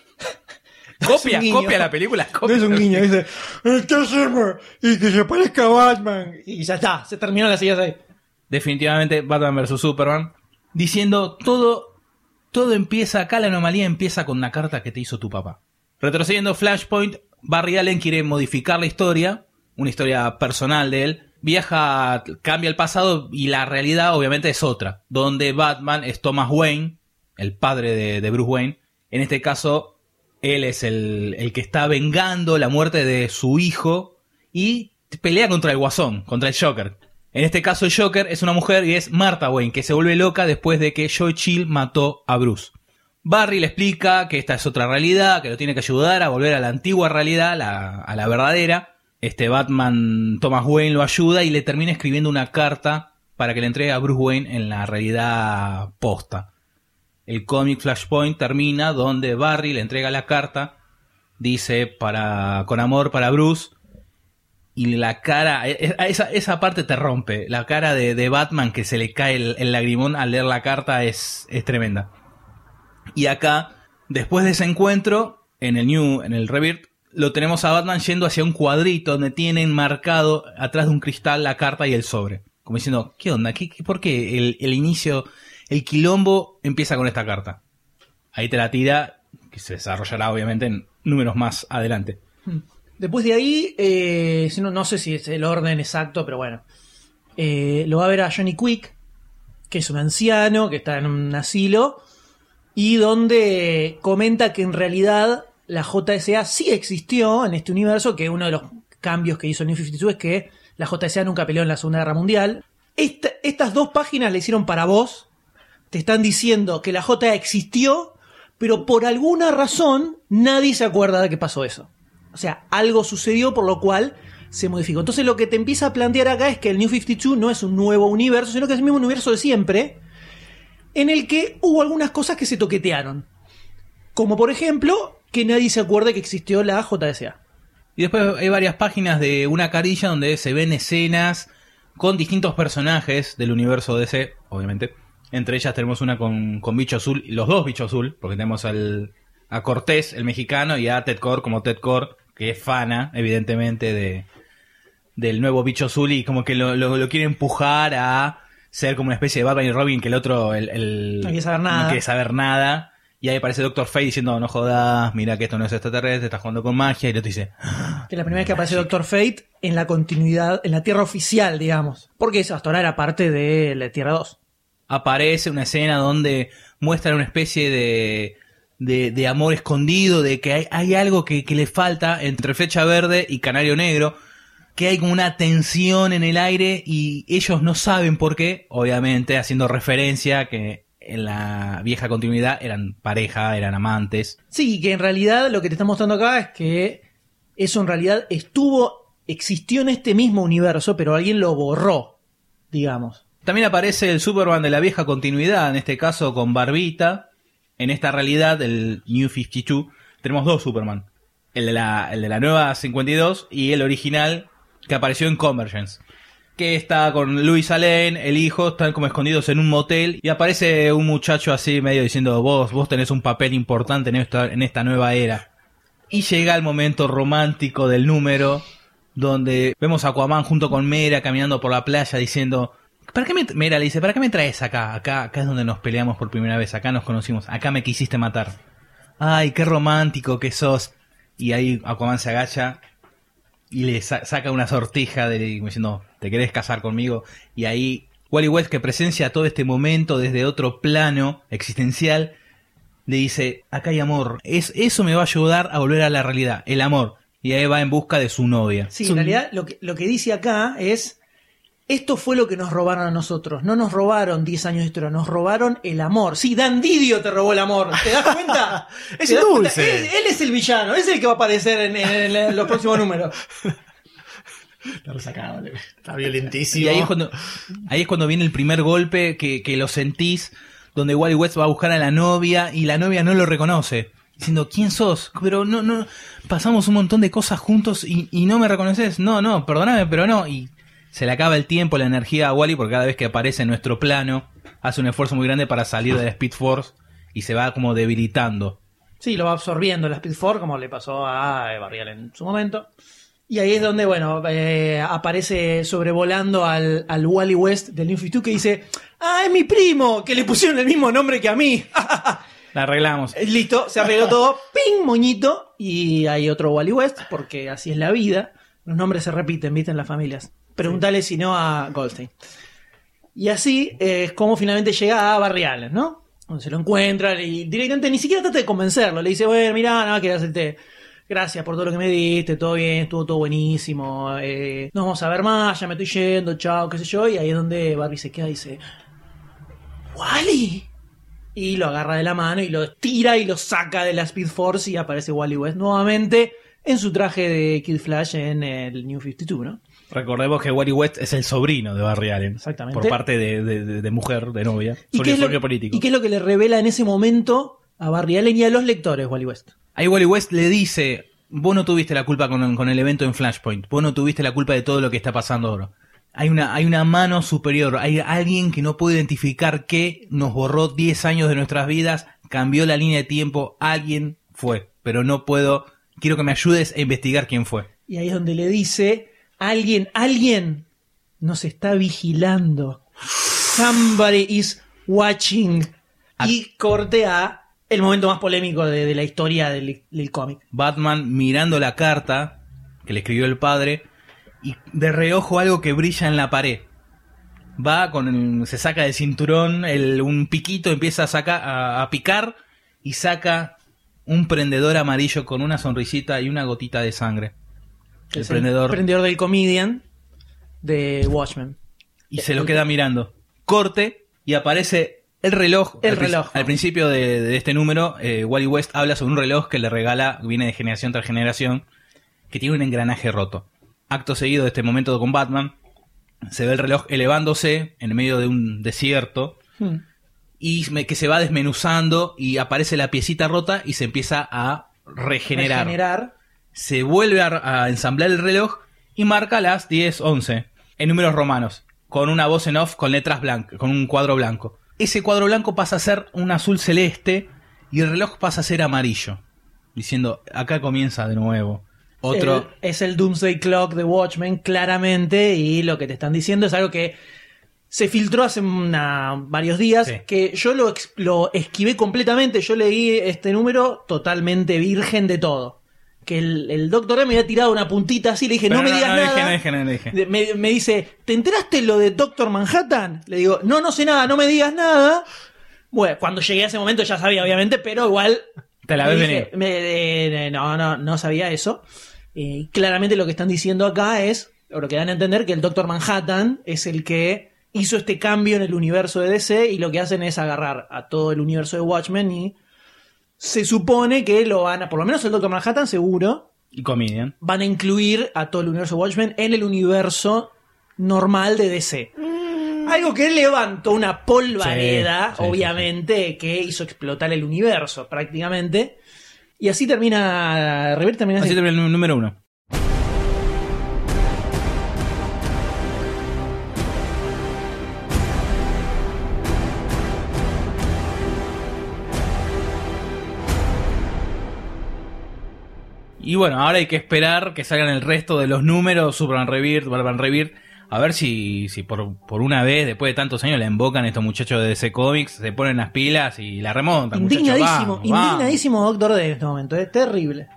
[laughs] Copia, copia la película. No es un guiño, dice, ¿qué hacemos? Y que se parezca a Batman. Y ya está, se terminó la silla ahí. Definitivamente Batman vs Superman. Diciendo todo, todo empieza acá, la anomalía empieza con una carta que te hizo tu papá. Retrocediendo Flashpoint, Barry Allen quiere modificar la historia, una historia personal de él. Viaja, cambia el pasado y la realidad obviamente es otra, donde Batman es Thomas Wayne, el padre de, de Bruce Wayne. En este caso, él es el, el que está vengando la muerte de su hijo y pelea contra el Guasón, contra el Joker. En este caso Joker es una mujer y es Martha Wayne, que se vuelve loca después de que Joe Chill mató a Bruce. Barry le explica que esta es otra realidad, que lo tiene que ayudar a volver a la antigua realidad, a la verdadera. Este Batman Thomas Wayne lo ayuda y le termina escribiendo una carta para que le entregue a Bruce Wayne en la realidad posta. El cómic Flashpoint termina donde Barry le entrega la carta, dice para con amor para Bruce y la cara, e- e- esa, esa parte te rompe. La cara de, de Batman que se le cae el, lagrimón al leer la carta es, es tremenda. Y acá, después de ese encuentro, en el New, en el Rebirth, lo tenemos a Batman yendo hacia un cuadrito donde tienen marcado atrás de un cristal la carta y el sobre. Como diciendo, ¿qué onda? ¿Qué, qué- por qué el, el inicio, el quilombo empieza con esta carta? Ahí te la tira, que se desarrollará obviamente en números más adelante. Después de ahí, eh, no, no sé si es el orden exacto, pero bueno. eh, lo va a ver a Johnny Quick, que es un anciano que está en un asilo, y donde comenta que en realidad la JSA sí existió en este universo, que uno de los cambios que hizo New 52 es que la JSA nunca peleó en la Segunda Guerra Mundial. Esta- estas dos páginas le hicieron para vos. Te están diciendo que la JSA existió, pero por alguna razón nadie se acuerda de que pasó eso. O sea, algo sucedió por lo cual se modificó. Entonces lo que te empieza a plantear acá es que el New 52 no es un nuevo universo, sino que es el mismo universo de siempre, en el que hubo algunas cosas que se toquetearon. Como por ejemplo, que nadie se acuerde que existió la JSA. Y después hay varias páginas de una carilla donde se ven escenas con distintos personajes del universo DC, obviamente. Entre ellas tenemos una con, con Bicho Azul, los dos Bicho Azul, porque tenemos al, a Cortés, el mexicano, y a Ted Core como Ted Core, que es fana, evidentemente, de, del nuevo Bicho Azul y como que lo, lo, lo quiere empujar a ser como una especie de Batman y Robin que el otro, el, el- No quiere saber nada. no quiere saber nada. Y ahí aparece Doctor Fate diciendo, no jodas, mira que esto no es extraterrestre, estás jugando con magia. Y el otro dice, Que es la primera vez que aparece Doctor Fate en la continuidad, en la Tierra oficial, digamos. Porque eso hasta ahora era parte de la Tierra 2. aparece una escena donde muestran una especie de, de, de amor escondido, de que hay, hay algo que, que le falta entre Flecha Verde y Canario Negro, que hay como una tensión en el aire y ellos no saben por qué, obviamente haciendo referencia que en la vieja continuidad eran pareja, eran amantes. Sí, que en realidad lo que te está mostrando acá es que eso en realidad estuvo, existió en este mismo universo, pero alguien lo borró, digamos. También aparece el Superman de la vieja continuidad, en este caso con Barbita. En esta realidad, el New 52, tenemos dos Superman. El de la, nueva 52 y el original que apareció en Convergence. Que está con Luis Lane, el hijo, están como escondidos en un motel y aparece un muchacho así medio diciendo, vos, vos tenés un papel importante en esta, en esta nueva era. Y llega el momento romántico del número, donde vemos a Aquaman junto con Mera caminando por la playa diciendo, ¿para qué me, Mera le dice, ¿para qué me traes acá? Acá, acá es donde nos peleamos por primera vez, acá nos conocimos, acá me quisiste matar. Ay, qué romántico que sos. Y ahí Aquaman se agacha y le sa- saca una sortija de diciendo, ¿te querés casar conmigo? Y ahí Wally West, que presencia todo este momento desde otro plano existencial, le dice, acá hay amor. Es, eso me va a ayudar a volver a la realidad, el amor. Y ahí va en busca de su novia. Sí, en realidad lo que, lo que dice acá es, esto fue lo que nos robaron a nosotros. No nos robaron 10 años de historia, nos robaron el amor. Sí, Dan Didio te robó el amor. ¿Te das cuenta? [laughs] Es dulce. Él, él es el villano, es el que va a aparecer en, en- en los próximos números. [laughs] Está resacado, Está violentísimo. Y ahí es cuando, ahí es cuando viene el primer golpe que, que lo sentís, donde Wally West va a buscar a la novia y la novia no lo reconoce. Diciendo, ¿quién sos? Pero no, no, pasamos un montón de cosas juntos y, y no me reconoces. No, no, perdóname, pero no. Y se le acaba el tiempo, la energía a Wally, porque cada vez que aparece en nuestro plano, hace un esfuerzo muy grande para salir de la Speed Force y se va como debilitando. Sí, lo va absorbiendo la Speed Force, como le pasó a Barrial en su momento. Y ahí es donde, bueno, eh, aparece sobrevolando al, al Wally West del New 52 que dice, ah, es mi primo, que le pusieron el mismo nombre que a mí. [laughs] La arreglamos. Eh, Listo, se arregló todo, ping, moñito, y hay otro Wally West, porque así es la vida. Los nombres se repiten, viste, en las familias. Pregúntale si no a Goldstein. Y así es como finalmente llega a Barry Allen, ¿no? Donde se lo encuentran y directamente ni siquiera trata de convencerlo. Le dice, bueno, mirá, nada, que hacerte. Gracias por todo lo que me diste, todo bien, estuvo todo buenísimo. eh, nos vamos a ver más, ya me estoy yendo, chao, qué sé yo. Y ahí es donde Barbie se queda y dice, ¡Wally! Y lo agarra de la mano y lo tira y lo saca de la Speed Force y aparece Wally West nuevamente en su traje de Kid Flash en el New 52, ¿no? Recordemos que Wally West es el sobrino de Barry Allen. Exactamente. Por parte de, de- de- de mujer, de novia. ¿Y qué, es lo, político. ¿Y qué es lo que le revela en ese momento a Barry Allen y a los lectores, Wally West? Ahí Wally West le dice, vos no tuviste la culpa con, con el evento en Flashpoint, vos no tuviste la culpa de todo lo que está pasando ahora. Hay una, hay una mano superior, hay alguien que no puede identificar qué nos borró 10 años de nuestras vidas, cambió la línea de tiempo, alguien fue, pero no puedo, quiero que me ayudes a investigar quién fue. Y ahí es donde le dice, alguien, alguien nos está vigilando. Somebody is watching. Y corte a el momento más polémico de, de la historia del, del cómic. Batman mirando la carta que le escribió el padre y de reojo algo que brilla en la pared. Va con el- se saca del cinturón el- un piquito, empieza a sacar a, a picar y saca un prendedor amarillo con una sonrisita y una gotita de sangre. El Es prendedor prendedor del comedian de Watchmen. y se lo queda mirando. Corte y aparece el reloj. El al, reloj. Al principio de, de este número, eh, Wally West habla sobre un reloj que le regala, viene de generación tras generación, que tiene un engranaje roto. Acto seguido de este momento con Batman, se ve el reloj elevándose en medio de un desierto Hmm. y me- que se va desmenuzando y aparece la piecita rota y se empieza a regenerar. Regenerar. Se vuelve a, a ensamblar el reloj y marca las 10, 11 en números romanos, con una voz en off con letras blancas, con un cuadro blanco. Ese cuadro blanco pasa a ser un azul celeste y el reloj pasa a ser amarillo, diciendo, acá comienza de nuevo. Otro, El- es el Doomsday Clock de Watchmen, claramente, y lo que te están diciendo es algo que se filtró hace una- varios días Sí. que yo lo, lo esquivé completamente. Yo leí este número totalmente virgen de todo. Que el, el doctor me había tirado una puntita así, le dije, Pero no me digas no nada. dije, no dije, no Me, me dice, ¿te enteraste lo de Doctor Manhattan? Le digo, no, no sé nada, no me digas nada. Bueno, cuando llegué a ese momento ya sabía, obviamente, pero igual. Te la ves venir. eh, no, no, no sabía eso. Eh, claramente lo que están diciendo acá es, o lo que dan a entender, que el Doctor Manhattan es el que hizo este cambio en el universo de DC y lo que hacen es agarrar a todo el universo de Watchmen y se supone que lo van a, por lo menos el Doctor Manhattan seguro, Y Comedian. van a incluir a todo el universo de Watchmen en el universo normal de DC. Algo que levantó una polvareda, Sí, sí, obviamente, que hizo explotar el universo prácticamente. Y así termina. Revert termina Así así. termina el nú- número uno. Y bueno, ahora hay que esperar que salgan el resto de los números, Superman Rebirth, Batman Rebirth, a ver si, si por, por una vez, después de tantos años, la embocan estos muchachos de DC Comics, se ponen las pilas y la remontan. Indignadísimo, vamos, vamos. indignadísimo Doctor D en este momento, es terrible.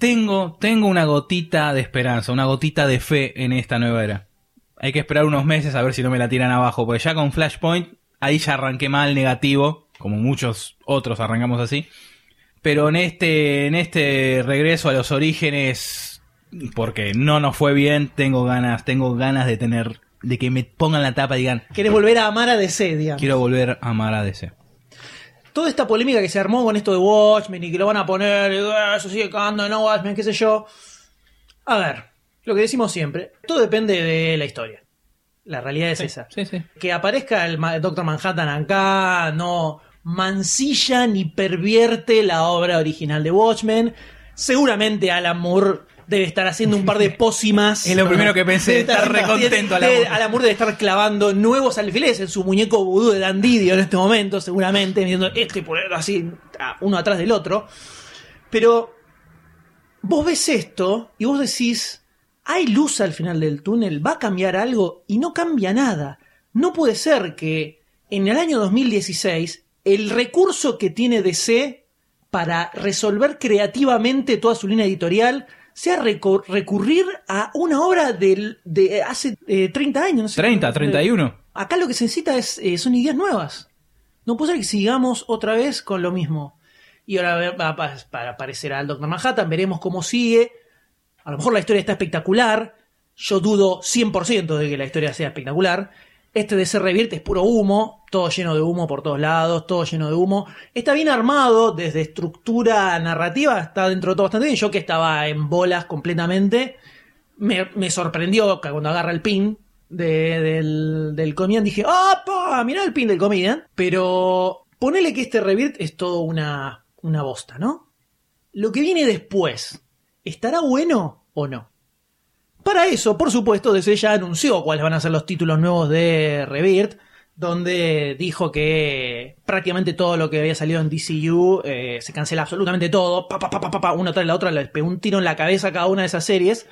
Tengo, tengo una gotita de esperanza, una gotita de fe en esta nueva era. Hay que esperar unos meses a ver si no me la tiran abajo, porque ya con Flashpoint, ahí ya arranqué mal negativo, como muchos otros arrancamos así. Pero en este, en este regreso a los orígenes, porque no nos fue bien, tengo ganas, tengo ganas de tener, de que me pongan la tapa y digan, Querés volver a amar a DC, digamos. quiero volver a amar a DC. toda esta polémica que se armó con esto de Watchmen y que lo van a poner, y, "Ah, eso sigue cagando, no Watchmen, qué sé yo. A ver, lo que decimos siempre, todo depende de la historia. La realidad es esa. Sí, sí. Que aparezca el Ma- Doctor Manhattan acá no mancilla ni pervierte la obra original de Watchmen. Seguramente Alan Moore debe estar haciendo un par de [laughs] pócimas. Es lo primero que pensé, Debe estar recontento Alan Moore. Alan Moore debe estar clavando nuevos alfileres en su muñeco vudú de Dan Didio en este momento, seguramente, viendo este y ponerlo así, uno atrás del otro. Pero vos ves esto y vos decís, hay luz al final del túnel, va a cambiar algo y no cambia nada. No puede ser que en el año 2016 el recurso que tiene DC para resolver creativamente toda su línea editorial sea recurrir a una obra del- de hace eh, 30 años. no sé. 30, 31. Acá lo que se necesita es, eh, son ideas nuevas. No puede ser que sigamos otra vez con lo mismo. Y ahora va a aparecerá el Doctor Manhattan, veremos cómo sigue. A lo mejor la historia está espectacular. Yo dudo 100% de que la historia sea espectacular. Este de se revierte es puro humo, todo lleno de humo por todos lados, todo lleno de humo. Está bien armado desde estructura narrativa, está dentro de todo bastante bien. Yo que estaba en bolas completamente, me, sorprendió que cuando agarra el pin de- del, del comedian dije, ¡apa! Mirá el pin del comedian. Pero ponele que este Rebirth es todo una, una bosta, ¿no? Lo que viene después, ¿estará bueno o no? Para eso, por supuesto, DC ya anunció cuáles van a ser los títulos nuevos de Rebirth, donde dijo que prácticamente todo lo que había salido en DCU eh, se cancela absolutamente todo, una tras la otra, les pegó un tiro en la cabeza a cada una de esas series.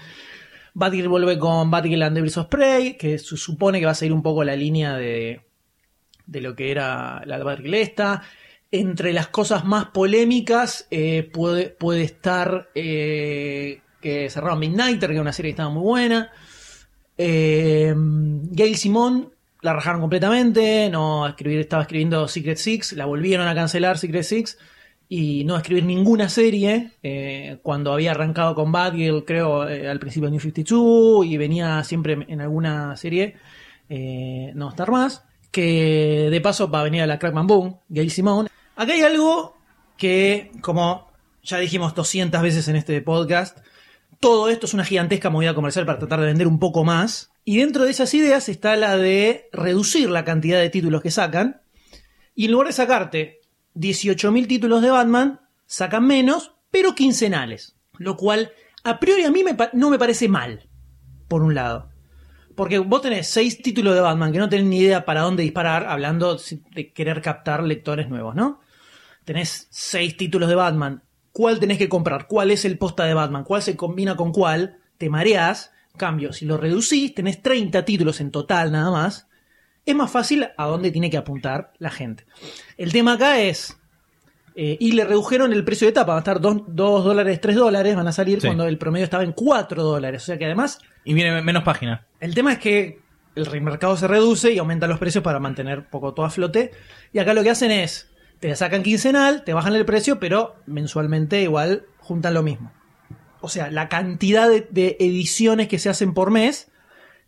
Batgirl vuelve con Batgirl and of Prey, que se supone que va a seguir un poco la línea de, de lo que era la Batgirl esta. Entre las cosas más polémicas eh, puede, puede estar eh, que cerraron Midnighter, que es una serie que estaba muy buena. Eh, Gail Simón la rajaron completamente, no escribir, estaba escribiendo Secret Six, la volvieron a cancelar Secret Six y no escribir ninguna serie eh, cuando había arrancado con Batgirl, creo, eh, al principio de New 52 y venía siempre en alguna serie, eh, no estar más. Que de paso va a venir a la Crackman Boom, Gail Simone. Acá hay algo que, como ya dijimos 200 veces en este podcast, todo esto es una gigantesca movida comercial para tratar de vender un poco más. Y dentro de esas ideas está la de reducir la cantidad de títulos que sacan. Y en lugar de sacarte 18.000 títulos de Batman, sacan menos, pero quincenales. Lo cual, a priori, a mí no me parece mal, por un lado. Porque vos tenés seis títulos de Batman que no tenés ni idea para dónde disparar, hablando de querer captar lectores nuevos, ¿no? Tenés seis títulos de Batman. ¿Cuál tenés que comprar? ¿Cuál es el posta de Batman? ¿Cuál se combina con cuál? Te mareás. Cambio, si lo reducís, tenés 30 títulos en total nada más. es más fácil a dónde tiene que apuntar la gente. El tema acá es, eh, y le redujeron el precio de tapa, va a estar 2 dólares, 3 dólares, van a salir Sí. cuando el promedio estaba en 4 dólares. O sea que además, Y viene menos páginas. el tema es que el mercado se reduce y aumentan los precios para mantener poco todo a flote. Y acá lo que hacen es, te la sacan quincenal, te bajan el precio, pero mensualmente igual juntan lo mismo. O sea, la cantidad de, ediciones que se hacen por mes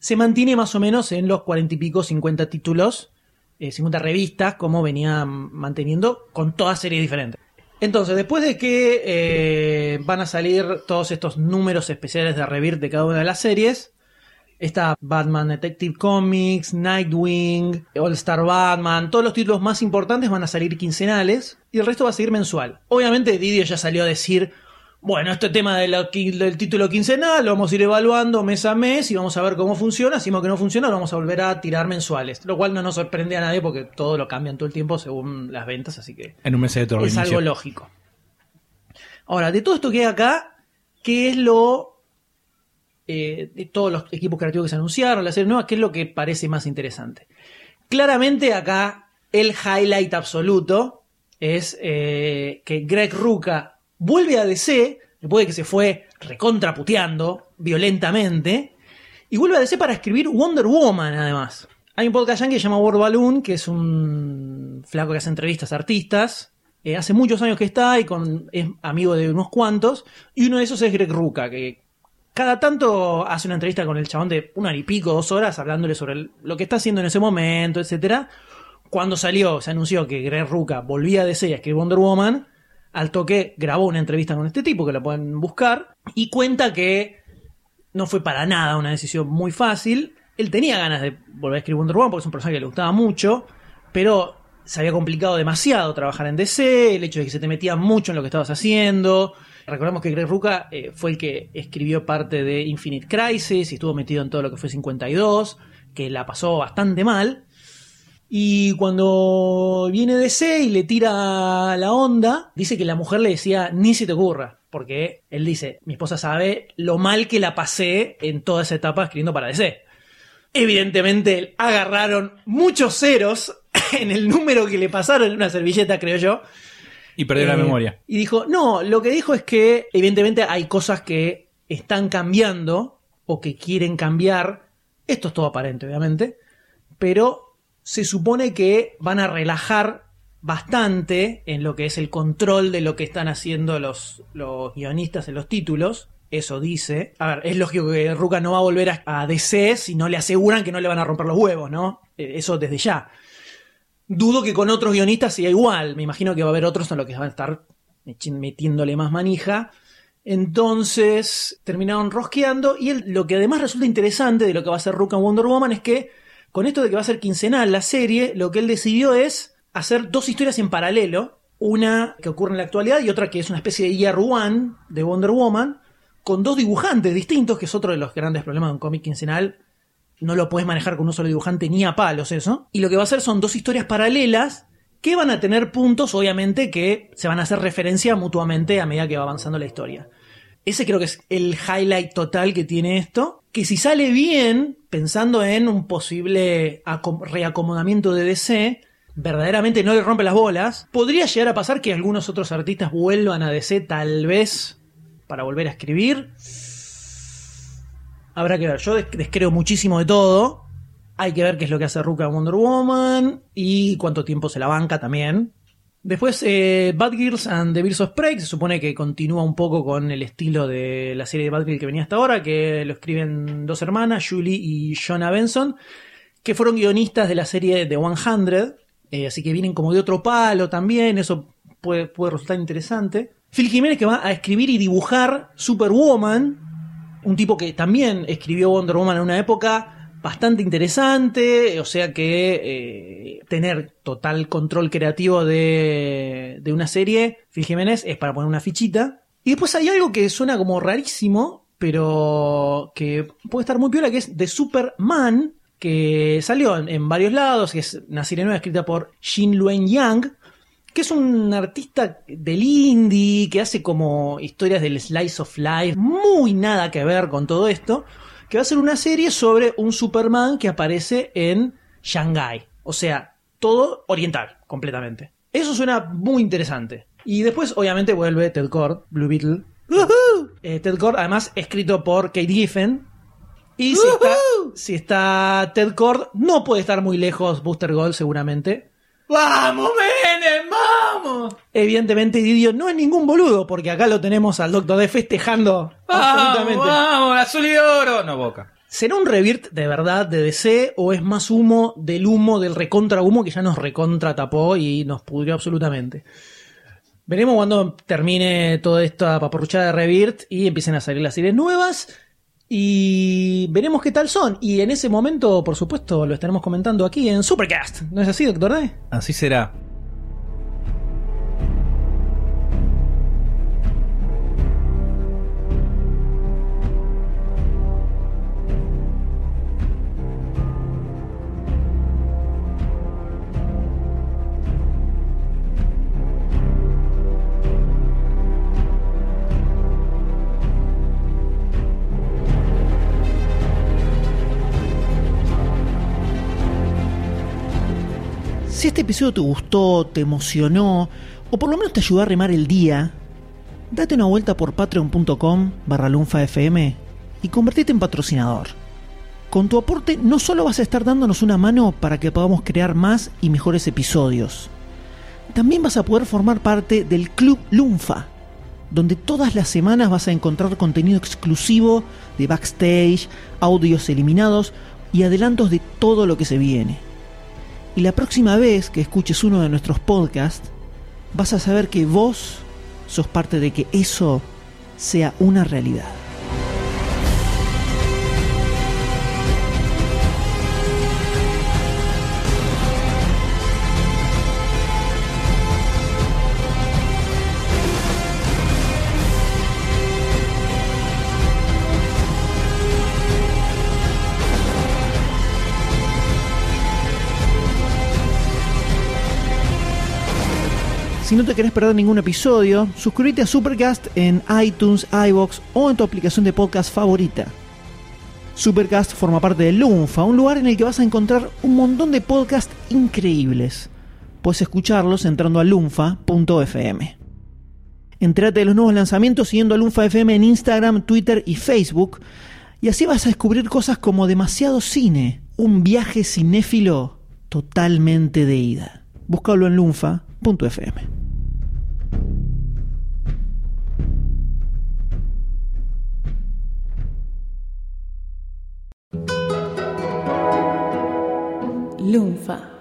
se mantiene más o menos en los 40 y pico, 50 títulos, eh, 50 revistas, como venían manteniendo con todas series diferentes. Entonces, después de que eh, van a salir todos estos números especiales de Rebirth de cada una de las series, está Batman Detective Comics, Nightwing, All Star Batman, todos los títulos más importantes van a salir quincenales y el resto va a seguir mensual. Obviamente Didio ya salió a decir, bueno, este tema de la qui- del título quincenal lo vamos a ir evaluando mes a mes y vamos a ver cómo funciona. Si vemos que no funciona, lo vamos a volver a tirar mensuales. Lo cual no nos sorprende a nadie porque todo lo cambian todo el tiempo según las ventas, así que En un mes de todo es algo lógico. Ahora, de todo esto que hay acá, ¿qué es lo. Eh, de todos los equipos creativos que se anunciaron, la serie nueva, ¿qué es lo que parece más interesante? Claramente acá el highlight absoluto es eh, que Greg Ruca vuelve a DC, después de que se fue recontraputeando violentamente, y vuelve a DC para escribir Wonder Woman, además. Hay un podcast que se llama World Balloon, que es un flaco que hace entrevistas a artistas. Eh, hace muchos años que está y con, es amigo de unos cuantos. Y uno de esos es Greg Ruca, que cada tanto hace una entrevista con el chabón de una y pico, dos horas, hablándole sobre lo que está haciendo en ese momento, etcétera. Cuando salió, se anunció que Greg Ruca volvía a DC a escribir Wonder Woman. Al toque grabó una entrevista con este tipo, que la pueden buscar. Y cuenta que no fue para nada una decisión muy fácil. Él tenía ganas de volver a escribir Wonder Woman porque es un personaje que le gustaba mucho, pero se había complicado demasiado trabajar en DC, el hecho de que se te metía mucho en lo que estabas haciendo. Recordemos que Greg Ruca eh, fue el que escribió parte de Infinite Crisis y estuvo metido en todo lo que fue 52, que la pasó bastante mal. Y cuando viene DC y le tira la onda, dice que la mujer le decía, ni se te ocurra. Porque él dice, mi esposa sabe lo mal que la pasé en toda esa etapa escribiendo para DC. Evidentemente agarraron muchos ceros [laughs] en el número que le pasaron en una servilleta, creo yo. Y perdió la Eh, memoria. Y dijo, no, lo que dijo es que evidentemente hay cosas que están cambiando o que quieren cambiar. Esto es todo aparente, obviamente. Pero se supone que van a relajar bastante en lo que es el control de lo que están haciendo los, los guionistas en los títulos. Eso dice. A ver, es lógico que Ruka no va a volver a, a DC si no le aseguran que no le van a romper los huevos, ¿no? Eh, Eso desde ya. Dudo que con otros guionistas sea igual. Me imagino que va a haber otros en los que van a estar metiéndole más manija. Entonces terminaron rosqueando. Y lo que además resulta interesante de lo que va a hacer Ruka en Wonder Woman es que con esto de que va a ser quincenal la serie, lo que él decidió es hacer dos historias en paralelo. Una que ocurre en la actualidad y otra que es una especie de Year One de Wonder Woman. Con dos dibujantes distintos, que es otro de los grandes problemas de un cómic quincenal no lo puedes manejar con un solo dibujante ni a palos eso. Y lo que va a hacer son dos historias paralelas que van a tener puntos, obviamente, que se van a hacer referencia mutuamente a medida que va avanzando la historia. Ese creo que es el highlight total que tiene esto. Que si sale bien, pensando en un posible acom- reacomodamiento de DC, verdaderamente no le rompe las bolas. Podría llegar a pasar que algunos otros artistas vuelvan a DC tal vez para volver a escribir. Habrá que ver. Yo des- descreo muchísimo de todo. Hay que ver qué es lo que hace Ruka Wonder Woman y cuánto tiempo se la banca también. Después, eh, Batgirls and the Birds of Prey, se supone que continúa un poco con el estilo de la serie de Batgirl que venía hasta ahora, que lo escriben dos hermanas, Julie y Jonah Benson, que fueron guionistas de la serie The 100, eh, así que vienen como de otro palo también, eso puede, puede resultar interesante. Phil Jiménez que va a escribir y dibujar Superwoman, un tipo que también escribió Wonder Woman en una época bastante interesante, o sea que eh, tener total control creativo de, de una serie, Phil Jiménez, es para poner una fichita. Y después hay algo que suena como rarísimo, pero que puede estar muy piola, que es The Superman, que salió en, en varios lados, que es una serie nueva escrita por Shin Luen Yang, que es un artista del indie, que hace como historias del slice of life, muy nada que ver con todo esto, que va a ser una serie sobre un Superman que aparece en Shanghái. O sea, todo oriental, completamente. Eso suena muy interesante. Y después, obviamente, vuelve Ted Cord, Blue Beetle. Eh, Ted Cord, además, escrito por Kate Giffen. Y si está, si está Ted Cord, no puede estar muy lejos Booster Gold, seguramente. ¡Vamos, Menem! Evidentemente, Didio no es ningún boludo, porque acá lo tenemos al Doctor D festejando ¡Vamos, absolutamente. vamos! ¡Azul y oro! No, boca. ¿Será un revirt de verdad de DC o es más humo del humo del recontra humo que ya nos recontra tapó y nos pudrió absolutamente? Veremos cuando termine toda esta paparruchada de revirt y empiecen a salir las series nuevas y veremos qué tal son. Y en ese momento, por supuesto, lo estaremos comentando aquí en Supercast. ¿No es así, doctor D? Así será. Episodio te gustó, te emocionó, o por lo menos te ayudó a remar el día, date una vuelta por patreon.com barra lunfafm y convertite en patrocinador. Con tu aporte no solo vas a estar dándonos una mano para que podamos crear más y mejores episodios, también vas a poder formar parte del Club Lunfa, donde todas las semanas vas a encontrar contenido exclusivo de backstage, audios eliminados y adelantos de todo lo que se viene. Y la próxima vez que escuches uno de nuestros podcasts, vas a saber que vos sos parte de que eso sea una realidad. Si no te querés perder ningún episodio, suscríbete a Supercast en iTunes, iBox o en tu aplicación de podcast favorita. Supercast forma parte de Lunfa, un lugar en el que vas a encontrar un montón de podcasts increíbles. Puedes escucharlos entrando a lunfa.fm. Entrate de los nuevos lanzamientos siguiendo a Lunfa FM en Instagram, Twitter y Facebook. Y así vas a descubrir cosas como demasiado cine, un viaje cinéfilo totalmente de ida. Búscalo en lunfa.fm. Lunfa.